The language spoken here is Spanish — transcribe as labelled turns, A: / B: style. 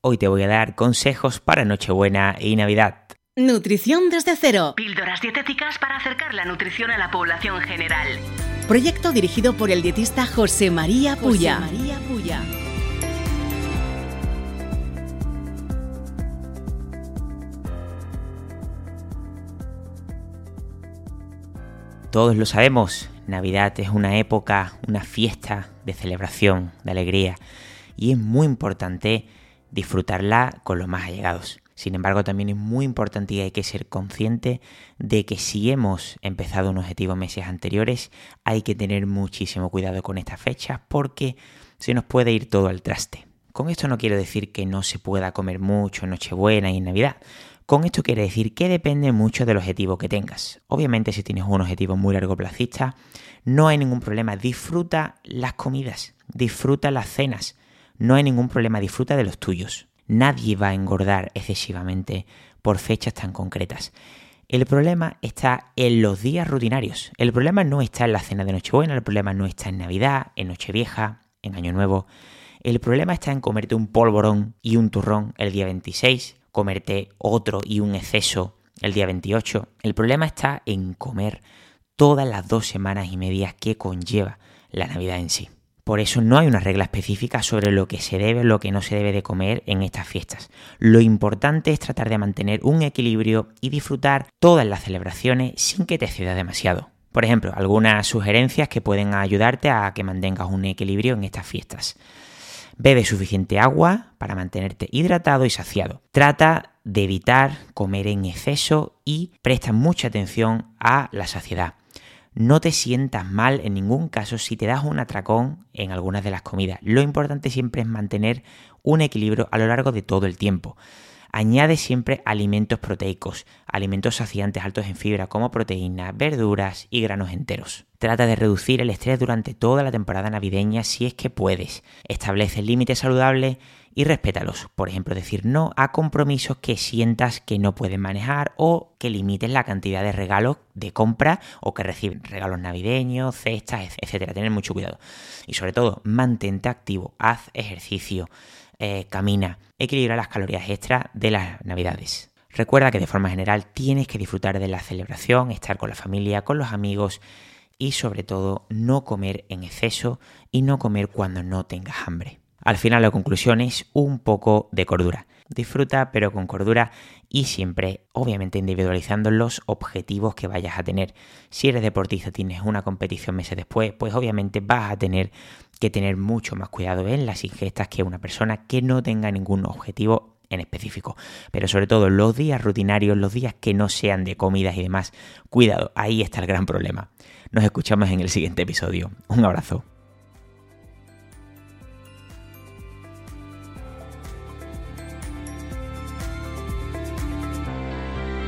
A: Hoy te voy a dar consejos para Nochebuena y Navidad.
B: Nutrición desde cero.
C: Píldoras dietéticas para acercar la nutrición a la población general.
B: Proyecto dirigido por el dietista José María Puya.
C: María Puya.
A: Todos lo sabemos, Navidad es una época, una fiesta de celebración, de alegría, y es muy importante disfrutarla con los más allegados. Sin embargo, también es muy importante y hay que ser consciente de que si hemos empezado un objetivo meses anteriores, hay que tener muchísimo cuidado con estas fechas porque se nos puede ir todo al traste. Con esto no quiero decir que no se pueda comer mucho en Nochebuena y en Navidad. Con esto quiere decir que depende mucho del objetivo que tengas. Obviamente si tienes un objetivo muy largo plazista, no hay ningún problema. Disfruta las comidas, disfruta las cenas. No hay ningún problema, disfruta de los tuyos. Nadie va a engordar excesivamente por fechas tan concretas. El problema está en los días rutinarios. El problema no está en la cena de Nochebuena, el problema no está en Navidad, en Nochevieja, en Año Nuevo. El problema está en comerte un polvorón y un turrón el día 26, comerte otro y un exceso el día 28. El problema está en comer todas las dos semanas y medias que conlleva la Navidad en sí. Por eso no hay una regla específica sobre lo que se debe o lo que no se debe de comer en estas fiestas. Lo importante es tratar de mantener un equilibrio y disfrutar todas las celebraciones sin que te exceda demasiado. Por ejemplo, algunas sugerencias que pueden ayudarte a que mantengas un equilibrio en estas fiestas. Bebe suficiente agua para mantenerte hidratado y saciado. Trata de evitar comer en exceso y presta mucha atención a la saciedad. No te sientas mal en ningún caso si te das un atracón en algunas de las comidas. Lo importante siempre es mantener un equilibrio a lo largo de todo el tiempo. Añade siempre alimentos proteicos, alimentos saciantes altos en fibra como proteínas, verduras y granos enteros. Trata de reducir el estrés durante toda la temporada navideña si es que puedes. Establece límites saludables y respétalos. Por ejemplo, decir no a compromisos que sientas que no puedes manejar o que limites la cantidad de regalos de compra o que reciben regalos navideños, cestas, etcétera. Tener mucho cuidado. Y sobre todo, mantente activo, haz ejercicio, eh, camina, equilibra las calorías extras de las navidades. Recuerda que de forma general tienes que disfrutar de la celebración, estar con la familia, con los amigos y sobre todo no comer en exceso y no comer cuando no tengas hambre. Al final la conclusión es un poco de cordura. Disfruta pero con cordura y siempre obviamente individualizando los objetivos que vayas a tener. Si eres deportista tienes una competición meses después, pues obviamente vas a tener que tener mucho más cuidado en las ingestas que una persona que no tenga ningún objetivo en específico. Pero sobre todo los días rutinarios, los días que no sean de comidas y demás, cuidado, ahí está el gran problema. Nos escuchamos en el siguiente episodio. Un abrazo.